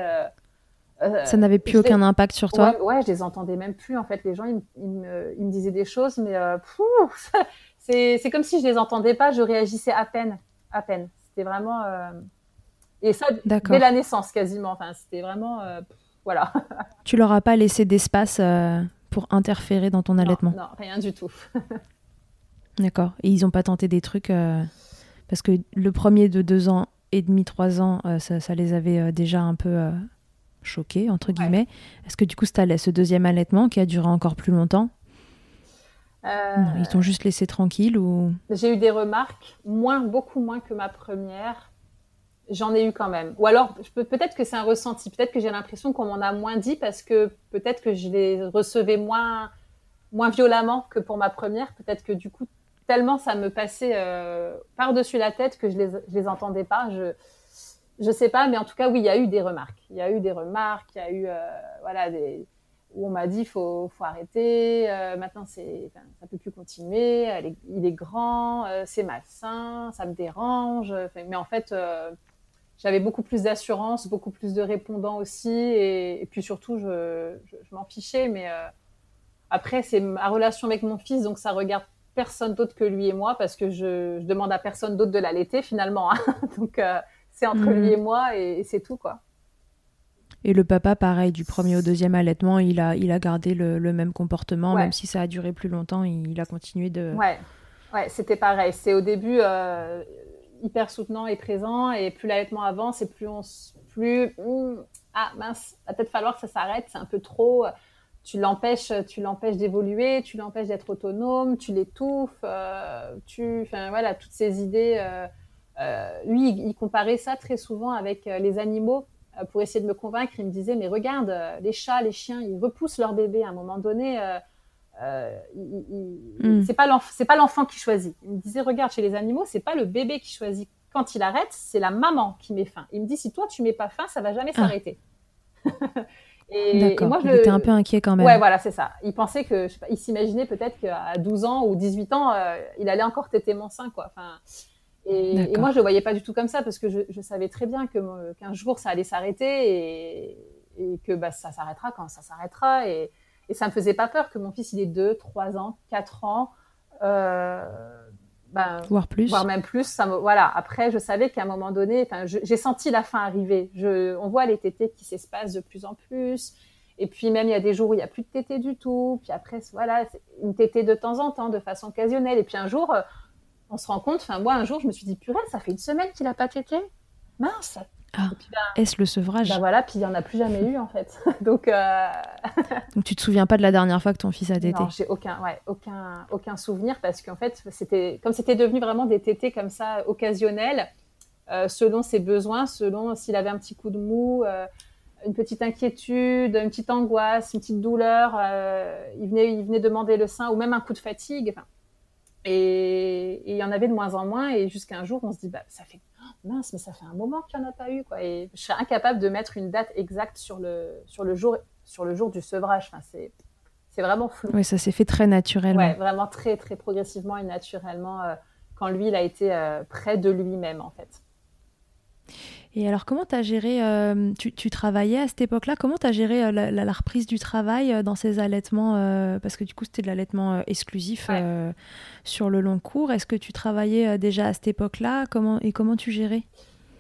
ça n'avait plus aucun impact sur toi ouais, je les entendais même plus. En fait, les gens, ils, me, ils me, disaient des choses, mais c'est comme si je les entendais pas. Je réagissais à peine, à peine. C'était vraiment. Euh, et ça, dès la naissance quasiment. Enfin, c'était vraiment. Euh, voilà. tu leur as pas laissé d'espace euh, pour interférer dans ton allaitement Non, rien du tout. D'accord. Et ils n'ont pas tenté des trucs. Parce que le premier de deux ans et demi, trois ans, ça, les avait déjà un peu choqués, entre guillemets. Est-ce que du coup, ce deuxième allaitement qui a duré encore plus longtemps, euh, ils t'ont juste laissé tranquille ou? J'ai eu des remarques, moins, beaucoup moins que ma première. J'en ai eu quand même. Ou alors, peut-être que c'est un ressenti. Peut-être que j'ai l'impression qu'on m'en a moins dit parce que peut-être que je les recevais moins moins violemment que pour ma première. Peut-être que du coup, tellement ça me passait par-dessus la tête que je les, je les entendais pas. Je, je sais pas, mais en tout cas, oui, il y a eu des remarques. Il y a eu des remarques, il y a eu, voilà, des, où on m'a dit faut faut arrêter euh, maintenant c'est enfin, ça peut plus continuer il est grand euh, c'est malsain ça me dérange mais en fait euh, j'avais beaucoup plus d'assurance beaucoup plus de répondants aussi et, puis surtout je, je, m'en fichais mais après c'est ma relation avec mon fils donc ça regarde personne d'autre que lui et moi parce que je, je demande à personne d'autre de l'allaiter finalement hein. donc c'est entre mmh. lui et moi et c'est tout quoi et le papa, pareil, du premier au deuxième allaitement, il a, il a gardé le, même comportement, même si ça a duré plus longtemps, il, a continué de. Ouais, ouais c'était pareil. C'est au début euh, hyper soutenant et présent, et plus l'allaitement avance, et plus on. Plus. Hmm, ah mince, va peut-être falloir que ça s'arrête, c'est un peu trop. Tu l'empêches, tu l'empêches d'évoluer, tu l'empêches d'être autonome, tu l'étouffes, euh, tu, enfin voilà, toutes ces idées. Euh, lui, il comparait ça très souvent avec les animaux euh, pour essayer de me convaincre. Il me disait, mais regarde, euh, les chats, les chiens, ils repoussent leur bébé à un moment donné. Euh, euh hmm. C'est pas l'enfant qui choisit. Il me disait, regarde, chez les animaux, c'est pas le bébé qui choisit. Quand il arrête, c'est la maman qui met fin. Il me dit, si toi tu mets pas fin, ça va jamais ah. s'arrêter. et, moi, je était un peu inquiet quand même. Ouais, voilà, c'est ça. Il pensait que, il s'imaginait peut-être qu'à 12 ans ou 18 ans, il allait encore téter mon sein, quoi. Enfin, et, moi, je le voyais pas du tout comme ça parce que je, je savais très bien que qu'un jour ça allait s'arrêter et, et, que bah, ça s'arrêtera quand ça s'arrêtera. Et, et, ça me faisait pas peur que mon fils il ait 2, 3 ans, 4 ans. Euh, ben, voire plus. Voire même plus. Ça me, voilà. Après, je savais qu'à un moment donné, j'ai senti la fin arriver. Je, on voit les tétés qui s'espacent de plus en plus. Et puis même, il y a des jours où il n'y a plus de tétés du tout. Puis après, voilà, une tétée de temps en temps, de façon occasionnelle. Et puis un jour, on se rend compte, enfin moi un jour je me suis dit purée, ça fait une semaine qu'il a pas tété, mince. Ah, ben, Est-ce le sevrage ben voilà, puis il n'y en a plus jamais eu en fait. Donc, euh... Donc tu te souviens pas de la dernière fois que ton fils a tété Non, j'ai aucun, ouais, aucun, aucun souvenir parce qu'en fait c'était comme c'était devenu vraiment des tétés comme ça occasionnels, euh, selon ses besoins, selon s'il avait un petit coup de mou. Euh, une petite inquiétude, une petite angoisse, une petite douleur, euh, il venait, il venait demander le sein ou même un coup de fatigue. Enfin, et il y en avait de moins en moins. Et jusqu'à un jour, on se dit, bah, ça fait mince, mais ça fait un moment qu'il n'y en a pas eu. Quoi. Et je serais incapable de mettre une date exacte sur le, sur le, jour, sur le jour du sevrage. Enfin, c'est, c'est vraiment flou. Oui, ça s'est fait très naturellement. Vraiment très, très progressivement et naturellement euh, quand lui, il a été euh, près de lui-même, en fait. Et alors, comment tu as géré, euh, tu, travaillais à cette époque-là, comment tu as géré euh, la, reprise du travail euh, dans ces allaitements Parce que du coup, c'était de l'allaitement exclusif sur le long cours. Est-ce que tu travaillais déjà à cette époque-là? Comment, Et comment tu gérais?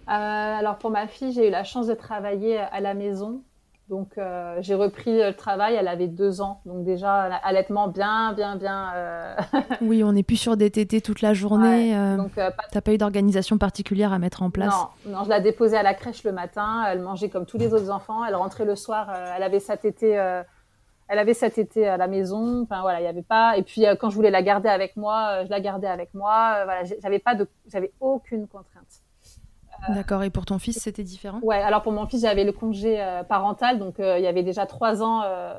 Alors, pour ma fille, j'ai eu la chance de travailler à la maison. Donc euh, j'ai repris le travail, elle avait deux ans, donc déjà allaitement bien, bien, bien. Euh, oui, on n'est plus sur des tétés toute la journée. Euh, donc pas... t'as pas eu d'organisation particulière à mettre en place? Non, non, je la déposais à la crèche le matin, elle mangeait comme tous les autres enfants, elle rentrait le soir, elle avait sa tétée, elle avait sa tétée à la maison. Enfin voilà, il y avait pas. Et puis quand je voulais la garder avec moi, je la gardais avec moi. voilà, j'avais pas de, j'avais aucune contrainte. D'accord. Et pour ton fils, c'était différent? Ouais. Alors pour mon fils, j'avais le congé euh, parental, donc euh, il y avait déjà trois ans, euh,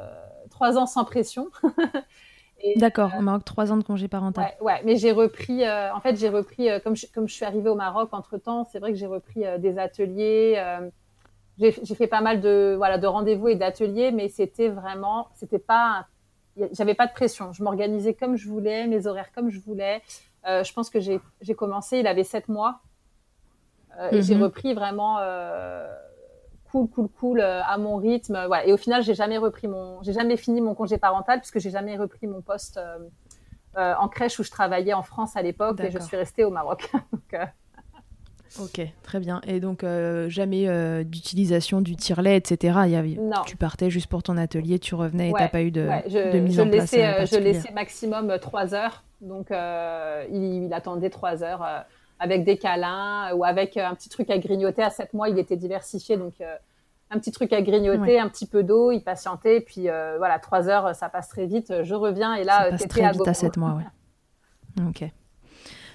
trois ans sans pression. D'accord. On Maroc, trois ans de congé parental. Ouais. ouais. Mais j'ai repris. en fait, j'ai repris comme je, comme je suis arrivée au Maroc entre temps. C'est vrai que j'ai repris des ateliers. j'ai fait pas mal de voilà de rendez-vous et d'ateliers, mais c'était vraiment, c'était pas, j'avais pas de pression. Je m'organisais comme je voulais, mes horaires comme je voulais. je pense que j'ai commencé. Il avait sept mois euh, j'ai mhm. repris vraiment euh, cool, cool, cool euh, à mon rythme. Voilà. Et au final, j'ai jamais repris mon, j'ai jamais fini mon congé parental puisque j'ai jamais repris mon poste en crèche où je travaillais en France à l'époque et je suis restée au Maroc. Ok, très bien. Et donc, jamais d'utilisation du tire-lait, etc. Il y avait... Non. Tu partais juste pour ton atelier, tu revenais et tu n'as pas eu de, de mise en place Je laissais maximum 3 heures. Donc, il, il, attendait 3 heures avec des câlins ou avec euh, un petit truc à grignoter. À 7 mois, il était diversifié, donc euh, un petit truc à grignoter, un petit peu d'eau, il patientait, puis euh, voilà, 3 heures, ça passe très vite. Je reviens et là, ça passe très vite à 7 mois, ouais. ok.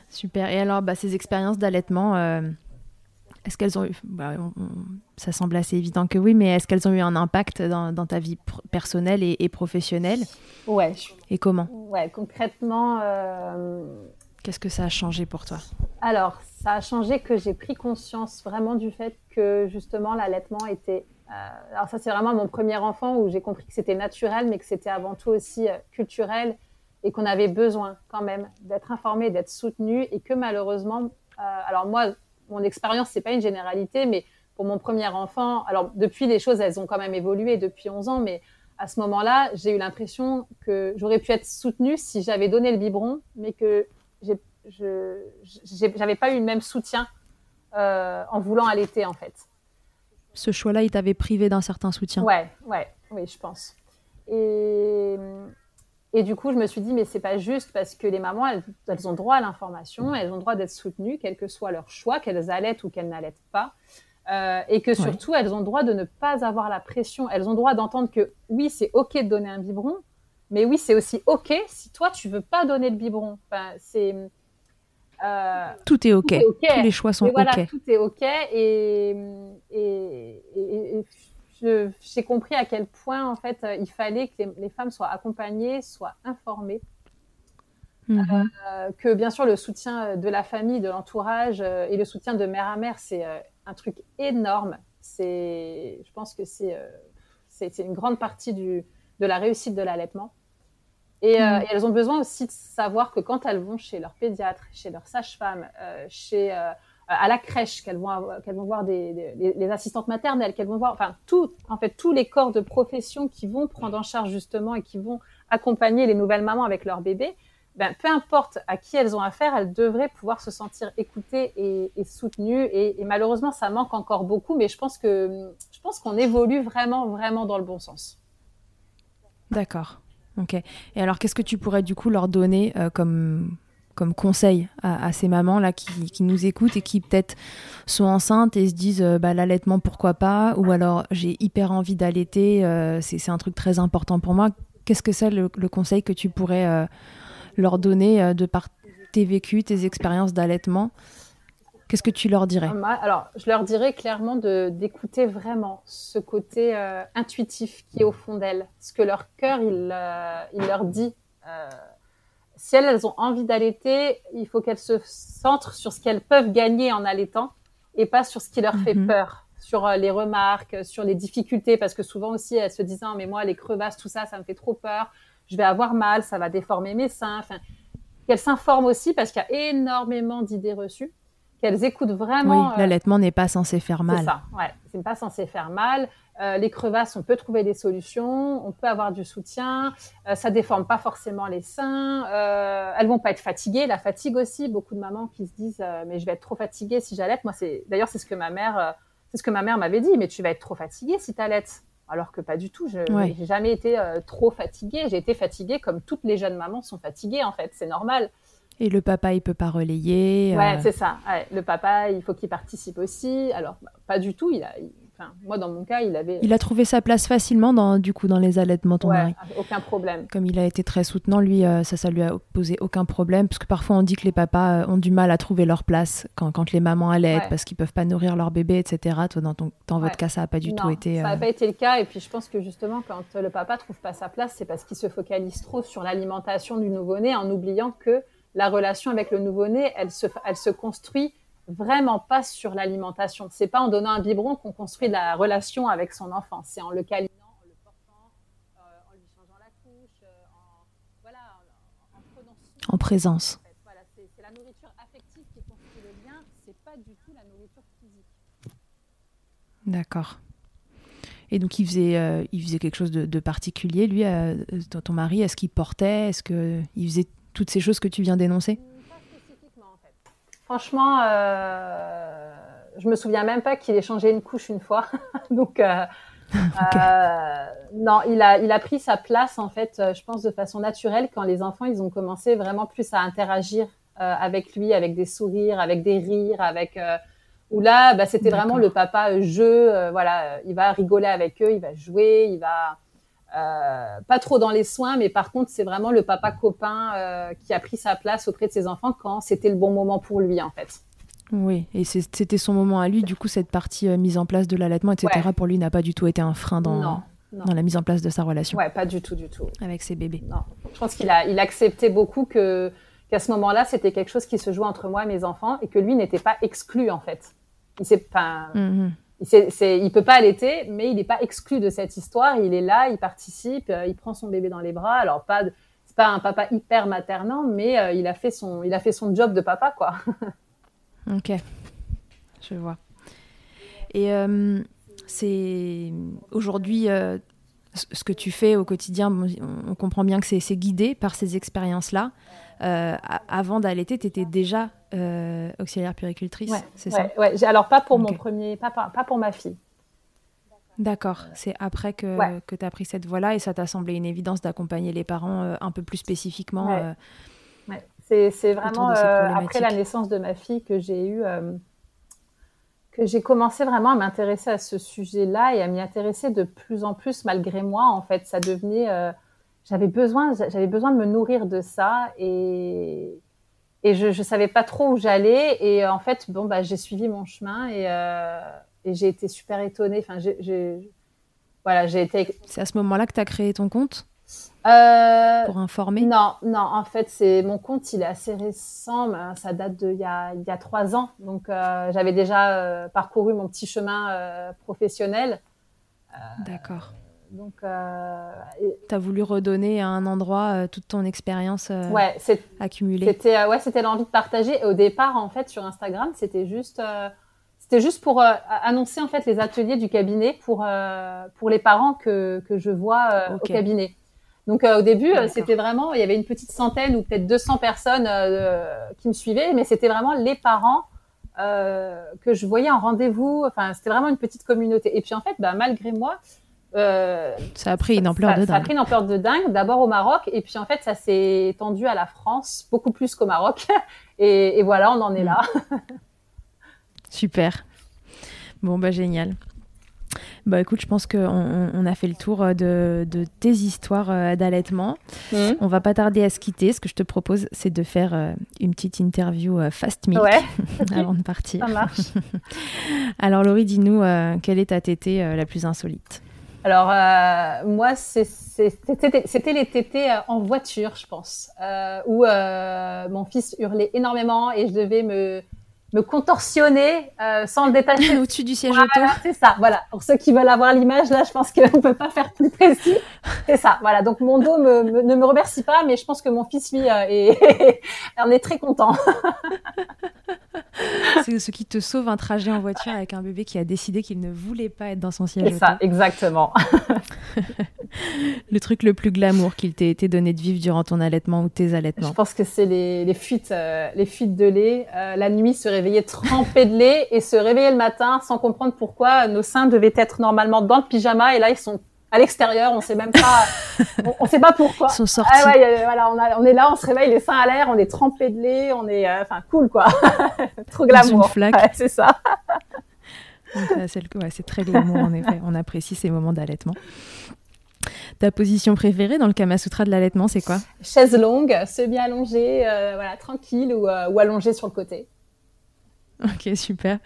Super. Et alors, bah, ces expériences d'allaitement, est-ce qu'elles ont eu, bah, ça semble assez évident que oui, mais est-ce qu'elles ont eu un impact dans, ta vie personnelle et, professionnelle? Ouais. Et comment? Ouais, concrètement. Qu'est-ce que ça a changé pour toi Alors, ça a changé que j'ai pris conscience vraiment du fait que justement l'allaitement était. Euh, alors ça, c'est vraiment mon premier enfant où j'ai compris que c'était naturel, mais que c'était avant tout aussi euh, culturel et qu'on avait besoin quand même d'être informé, d'être soutenu et que malheureusement, euh, alors moi, mon expérience, c'est pas une généralité, mais pour mon premier enfant, alors depuis les choses, elles ont quand même évolué depuis 11 ans, mais à ce moment-là, j'ai eu l'impression que j'aurais pu être soutenue si j'avais donné le biberon, mais que je n'avais pas eu le même soutien euh, en voulant allaiter en fait. Ce choix-là, il t'avait privé d'un certain soutien. Ouais, ouais, oui, je pense. Et, et du coup, je me suis dit, mais c'est pas juste parce que les mamans, elles, elles ont droit à l'information, elles ont droit d'être soutenues, quel que soit leur choix, qu'elles allaitent ou qu'elles n'allaitent pas. Euh, et que surtout, elles ont droit de ne pas avoir la pression. Elles ont droit d'entendre que oui, c'est OK de donner un biberon, mais oui, c'est aussi OK si toi, tu veux pas donner le biberon. Enfin, c'est euh, tout, est okay. Tous les choix sont voilà, OK. Tout est OK. Et, et, et, j'ai compris à quel point, en fait, euh, il fallait que les, femmes soient accompagnées, soient informées. Mhm. Euh, que bien sûr, le soutien de la famille, de l'entourage et le soutien de mère à mère, c'est un truc énorme. Je pense que c'est, c'est une grande partie du, de la réussite de l'allaitement. Euh, mm. Et, elles ont besoin aussi de savoir que quand elles vont chez leur pédiatre, chez leur sage-femme, euh, chez euh, à la crèche, qu'elles vont qu'elles vont voir des, les assistantes maternelles, qu'elles vont voir, enfin tout, en fait tous les corps de profession qui vont prendre en charge justement et qui vont accompagner les nouvelles mamans avec leur bébé. Ben, peu importe à qui elles ont affaire, elles devraient pouvoir se sentir écoutées et, et soutenues. Et, et, malheureusement, ça manque encore beaucoup, mais je pense que je pense qu'on évolue vraiment, vraiment dans le bon sens. D'accord. Ok. Et alors, qu'est-ce que tu pourrais du coup leur donner euh, comme, comme conseil à, ces mamans-là qui, qui, nous écoutent et qui peut-être sont enceintes et se disent euh, bah, l'allaitement, pourquoi pas? Ou alors, j'ai hyper envie d'allaiter, euh, c'est un truc très important pour moi. Qu'est-ce que c'est le, conseil que tu pourrais leur donner de par tes vécus, tes expériences d'allaitement? Qu'est-ce que tu leur dirais Alors, je leur dirais clairement d'écouter vraiment ce côté euh, intuitif qui est au fond d'elles, ce que leur cœur il, euh, il leur dit. Euh, si elles, elles ont envie d'allaiter, il faut qu'elles se centrent sur ce qu'elles peuvent gagner en allaitant et pas sur ce qui leur fait mhm. peur, sur les remarques, sur les difficultés, parce que souvent aussi elles se disent ah, mais moi les crevasses tout ça ça me fait trop peur, je vais avoir mal, ça va déformer mes seins. Enfin, qu'elles s'informent aussi parce qu'il y a énormément d'idées reçues qu'elles écoutent vraiment. Oui, euh, l'allaitement n'est pas censé faire mal. C'est ça, ouais, c'est pas censé faire mal. Euh, les crevasses, on peut trouver des solutions, on peut avoir du soutien, euh, ça déforme pas forcément les seins, euh, elles vont pas être fatiguées, la fatigue aussi, beaucoup de mamans qui se disent mais je vais être trop fatiguée si j'allaite. Moi c'est d'ailleurs c'est ce que ma mère c'est ce que ma mère m'avait dit, mais tu vas être trop fatiguée si tu allaites. Alors que pas du tout, je n'ai jamais été trop fatiguée, j'ai été fatiguée comme toutes les jeunes mamans sont fatiguées en fait, c'est normal. Et le papa, il peut pas relayer. Ouais, euh. c'est ça. le papa, il faut qu'il participe aussi. Alors, bah, pas du tout. Il a, enfin, moi, dans mon cas, il avait. Il a trouvé sa place facilement, dans, du coup, dans les allaitements, ton ouais, Aucun problème. Comme il a été très soutenant, lui, euh, ça, ça lui a posé aucun problème. Parce que parfois, on dit que les papas euh, ont du mal à trouver leur place quand, quand les mamans allaitent, parce qu'ils peuvent pas nourrir leur bébé, etc. Toi, dans, ton, dans votre cas, ça n'a pas du tout été. Ça n'a pas été le cas. Et puis, je pense que justement, quand le papa trouve pas sa place, c'est parce qu'il se focalise trop sur l'alimentation du nouveau-né en oubliant que la relation avec le nouveau-né, elle se, elle se construit vraiment pas sur l'alimentation. C'est pas en donnant un biberon qu'on construit la relation avec son enfant. C'est en le câlinant, en le portant, euh, en lui changeant la couche, euh, en, voilà, en, prenant en présence. c'est la nourriture affective qui construit le lien. C'est pas du tout la nourriture physique. D'accord. Et donc, il faisait, euh, il faisait quelque chose de, de particulier, lui, ton mari? Est-ce qu'il portait? Est-ce qu'il faisait toutes ces choses que tu viens d'énoncer. Franchement, euh, je me souviens même pas qu'il ait changé une couche une fois. Donc, euh, euh, non, il a, il a pris sa place, en fait, je pense, de façon naturelle quand les enfants, ils ont commencé vraiment plus à interagir avec lui, avec des sourires, avec des rires, avec où là, bah, c'était vraiment le papa jeu. voilà, il va rigoler avec eux, il va jouer, il va euh, pas trop dans les soins, mais par contre, c'est vraiment le papa copain euh, qui a pris sa place auprès de ses enfants quand c'était le bon moment pour lui, en fait. Oui, et c'était son moment à lui. Du coup, cette partie mise en place de l'allaitement, etc., pour lui n'a pas du tout été un frein dans, dans la mise en place de sa relation. Ouais, pas du tout, du tout. Avec ses bébés. Non. Je pense qu'il a, il acceptait beaucoup que qu'à ce moment-là, c'était quelque chose qui se jouait entre moi et mes enfants et que lui n'était pas exclu en fait. Il s'est pas. Mm-hmm. Il, il peut pas allaiter, mais il n'est pas exclu de cette histoire. Il est là, il participe, euh, il prend son bébé dans les bras. Alors pas, c'est pas un papa hyper maternant, mais euh, il a fait son, il a fait son job de papa, quoi. ok, je vois. Et euh, c'est aujourd'hui ce que tu fais au quotidien. On comprend bien que c'est guidé par ces expériences-là. Avant d'allaiter, tu étais déjà euh, auxiliaire puricultrice, c'est ça ouais. Alors pas pour mon premier, pas, pas, pour ma fille. D'accord, c'est après que, que tu as pris cette voie-là et ça t'a semblé une évidence d'accompagner les parents euh, un peu plus spécifiquement. Euh, c'est vraiment après la naissance de ma fille que j'ai eu que j'ai commencé vraiment à m'intéresser à ce sujet-là et à m'y intéresser de plus en plus malgré moi. En fait, ça devenait, j'avais besoin, j'avais besoin de me nourrir de ça et et je ne savais pas trop où j'allais. Et en fait, bon, bah, j'ai suivi mon chemin et, euh, et j'ai été super étonnée. Enfin, j'ai, voilà, j'ai été. C'est à ce moment-là que tu as créé ton compte? Euh, Pour informer? Non, non. En fait, c'est mon compte, il est assez récent. Ça date de il y a, il y a trois ans. Donc, euh, j'avais déjà parcouru mon petit chemin professionnel. D'accord. Donc, euh, tu as voulu redonner à un endroit euh, toute ton expérience euh, ouais, accumulée. C'était ouais, c'était l'envie de partager. Et au départ, en fait, sur Instagram, c'était juste c'était juste pour annoncer en fait les ateliers du cabinet pour pour les parents que que je vois au cabinet. Donc au début, c'était vraiment il y avait une petite centaine ou peut-être 200 personnes qui me suivaient, mais c'était vraiment les parents que je voyais en rendez-vous. Enfin, c'était vraiment une petite communauté. Et puis en fait, bah, malgré moi, euh, ça a pris une ampleur de dingue. Ça a pris une ampleur de dingue, d'abord au Maroc, et puis en fait, ça s'est étendu à la France, beaucoup plus qu'au Maroc. Et, voilà, on en est là. Super. Bon, bah génial. Bah écoute, je pense qu'on on a fait le tour euh, de, de tes histoires euh, d'allaitement. Mmh. On va pas tarder à se quitter. Ce que je te propose, c'est de faire une petite interview fast milk avant de partir. Ça marche. Alors Laurie, dis-nous, quelle est ta tétée la plus insolite? Alors, euh, moi, c'était les tétés euh, en voiture, je pense, euh, où mon fils hurlait énormément et je devais me, me contorsionner sans le détacher. Au-dessus du siège auto. C'est ça, voilà. Pour ceux qui veulent avoir l'image, là, je pense qu'on ne peut pas faire plus précis. C'est ça, voilà. Donc, mon dos ne me remercie pas, mais je pense que mon fils, lui, est, en est très content. c'est ce qui te sauve un trajet en voiture avec un bébé qui a décidé qu'il ne voulait pas être dans son siège. C'est ça, exactement. le truc le plus glamour qu'il t'ait été donné de vivre durant ton allaitement ou tes allaitements. Je pense que c'est les, fuites, euh, les fuites de lait. Euh, la nuit, se réveiller trempé de lait et se réveiller le matin sans comprendre pourquoi nos seins devaient être normalement dans le pyjama et là ils sont à l'extérieur, on sait même pas, on, sait pas pourquoi. Ils sont sortis. Ah ouais, voilà, on, on, est là, on se réveille les seins à l'air, on est trempé de lait, on est, euh, enfin, cool quoi. Trop glamour. Ouais, c'est ça. Ouais, c'est très glamour en effet. On apprécie ces moments d'allaitement. Ta position préférée dans le Kama Sutra de l'allaitement, c'est quoi? Chaise longue, semi allongée, euh, voilà, tranquille ou, euh, ou allongée sur le côté. Ok, super.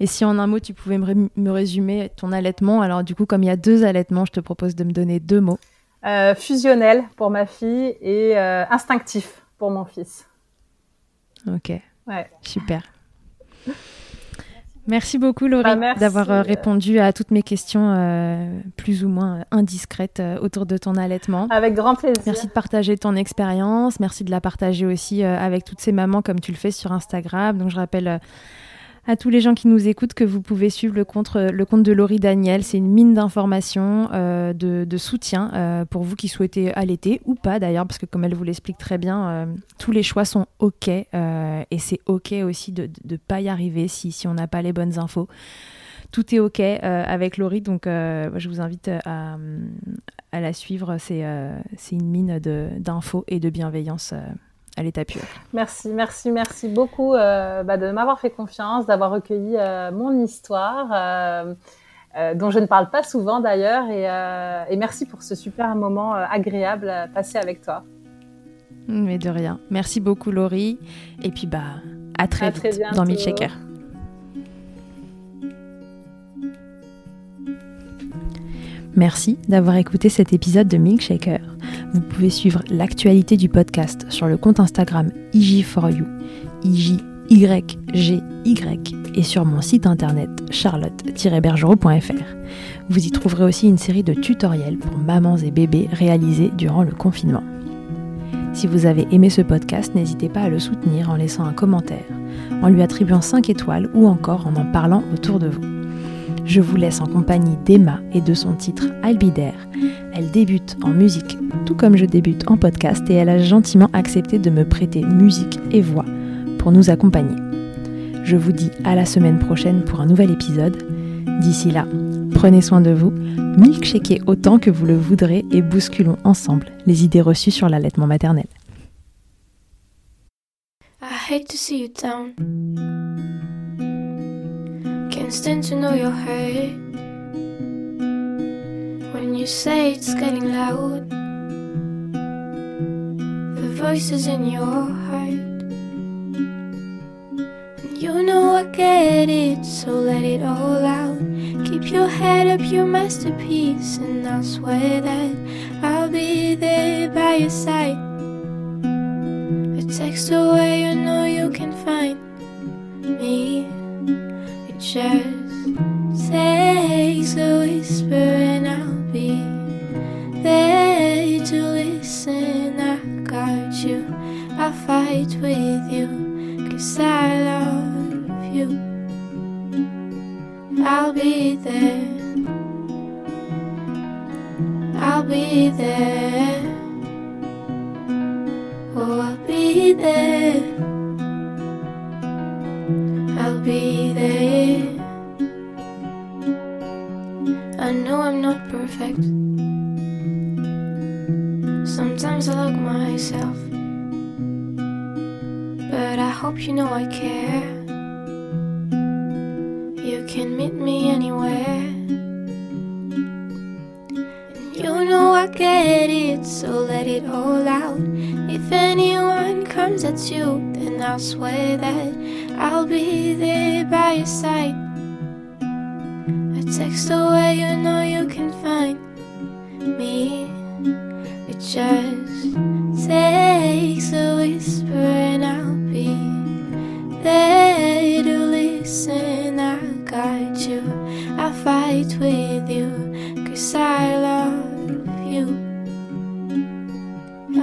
Et si en un mot, tu pouvais me, résumer ton allaitement, alors du coup, comme il y a deux allaitements, je te propose de me donner deux mots. Euh, fusionnel pour ma fille et euh, instinctif pour mon fils. Ok. Ouais. Super. Merci beaucoup Laurie bah, d'avoir euh, répondu à toutes mes questions euh, plus ou moins indiscrètes euh, autour de ton allaitement. Avec grand plaisir. Merci de partager ton expérience, merci de la partager aussi avec toutes ces mamans comme tu le fais sur Instagram. Donc je rappelle à tous les gens qui nous écoutent que vous pouvez suivre le compte, le compte de Laurie Daniel. C'est une mine d'informations, euh, de, soutien euh, pour vous qui souhaitez allaiter ou pas d'ailleurs, parce que comme elle vous l'explique très bien, euh, tous les choix sont OK et c'est OK aussi de ne pas y arriver si, on n'a pas les bonnes infos. Tout est OK avec Laurie, donc je vous invite à la suivre. C'est une mine d'infos et de bienveillance à l'état pur. Merci, merci, merci beaucoup euh, bah, de m'avoir fait confiance, d'avoir recueilli euh, mon histoire, euh, dont je ne parle pas souvent d'ailleurs, et, merci pour ce super moment agréable passé avec toi. Mais de rien. Merci beaucoup Laurie, et puis bah À très vite dans Milkshaker. Merci d'avoir écouté cet épisode de Milkshaker. Vous pouvez suivre l'actualité du podcast sur le compte Instagram IG4U, IJYGY, et sur mon site internet charlotte-bergerot.fr. Vous y trouverez aussi une série de tutoriels pour mamans et bébés réalisés durant le confinement. Si vous avez aimé ce podcast, n'hésitez pas à le soutenir en laissant un commentaire, en lui attribuant 5 étoiles ou encore en en parlant autour de vous. Je vous laisse en compagnie d'Emma et de son titre Albidaire. Elle débute en musique tout comme je débute en podcast et elle a gentiment accepté de me prêter musique et voix pour nous accompagner. Je vous dis à la semaine prochaine pour un nouvel épisode. D'ici là, prenez soin de vous, milkshakez autant que vous le voudrez et bousculons ensemble les idées reçues sur l'allaitement maternel. Can't stand to know your hurt. When you say it's getting loud, the voices in your heart. And You know I get it, so let it all out. Keep your head up, your masterpiece, and I'll swear that I'll be there by your side. A text away, shared.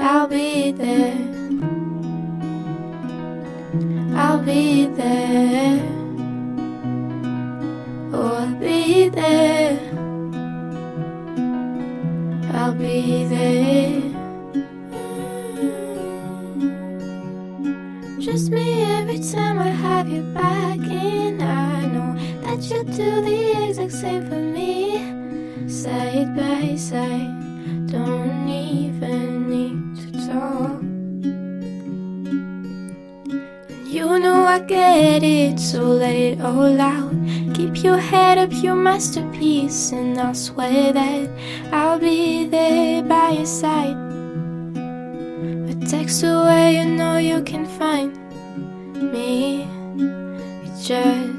I'll be there. I'll be there. Out. Keep your head up, your masterpiece, and I swear that I'll be there by your side. A text away, you know you can find me. It just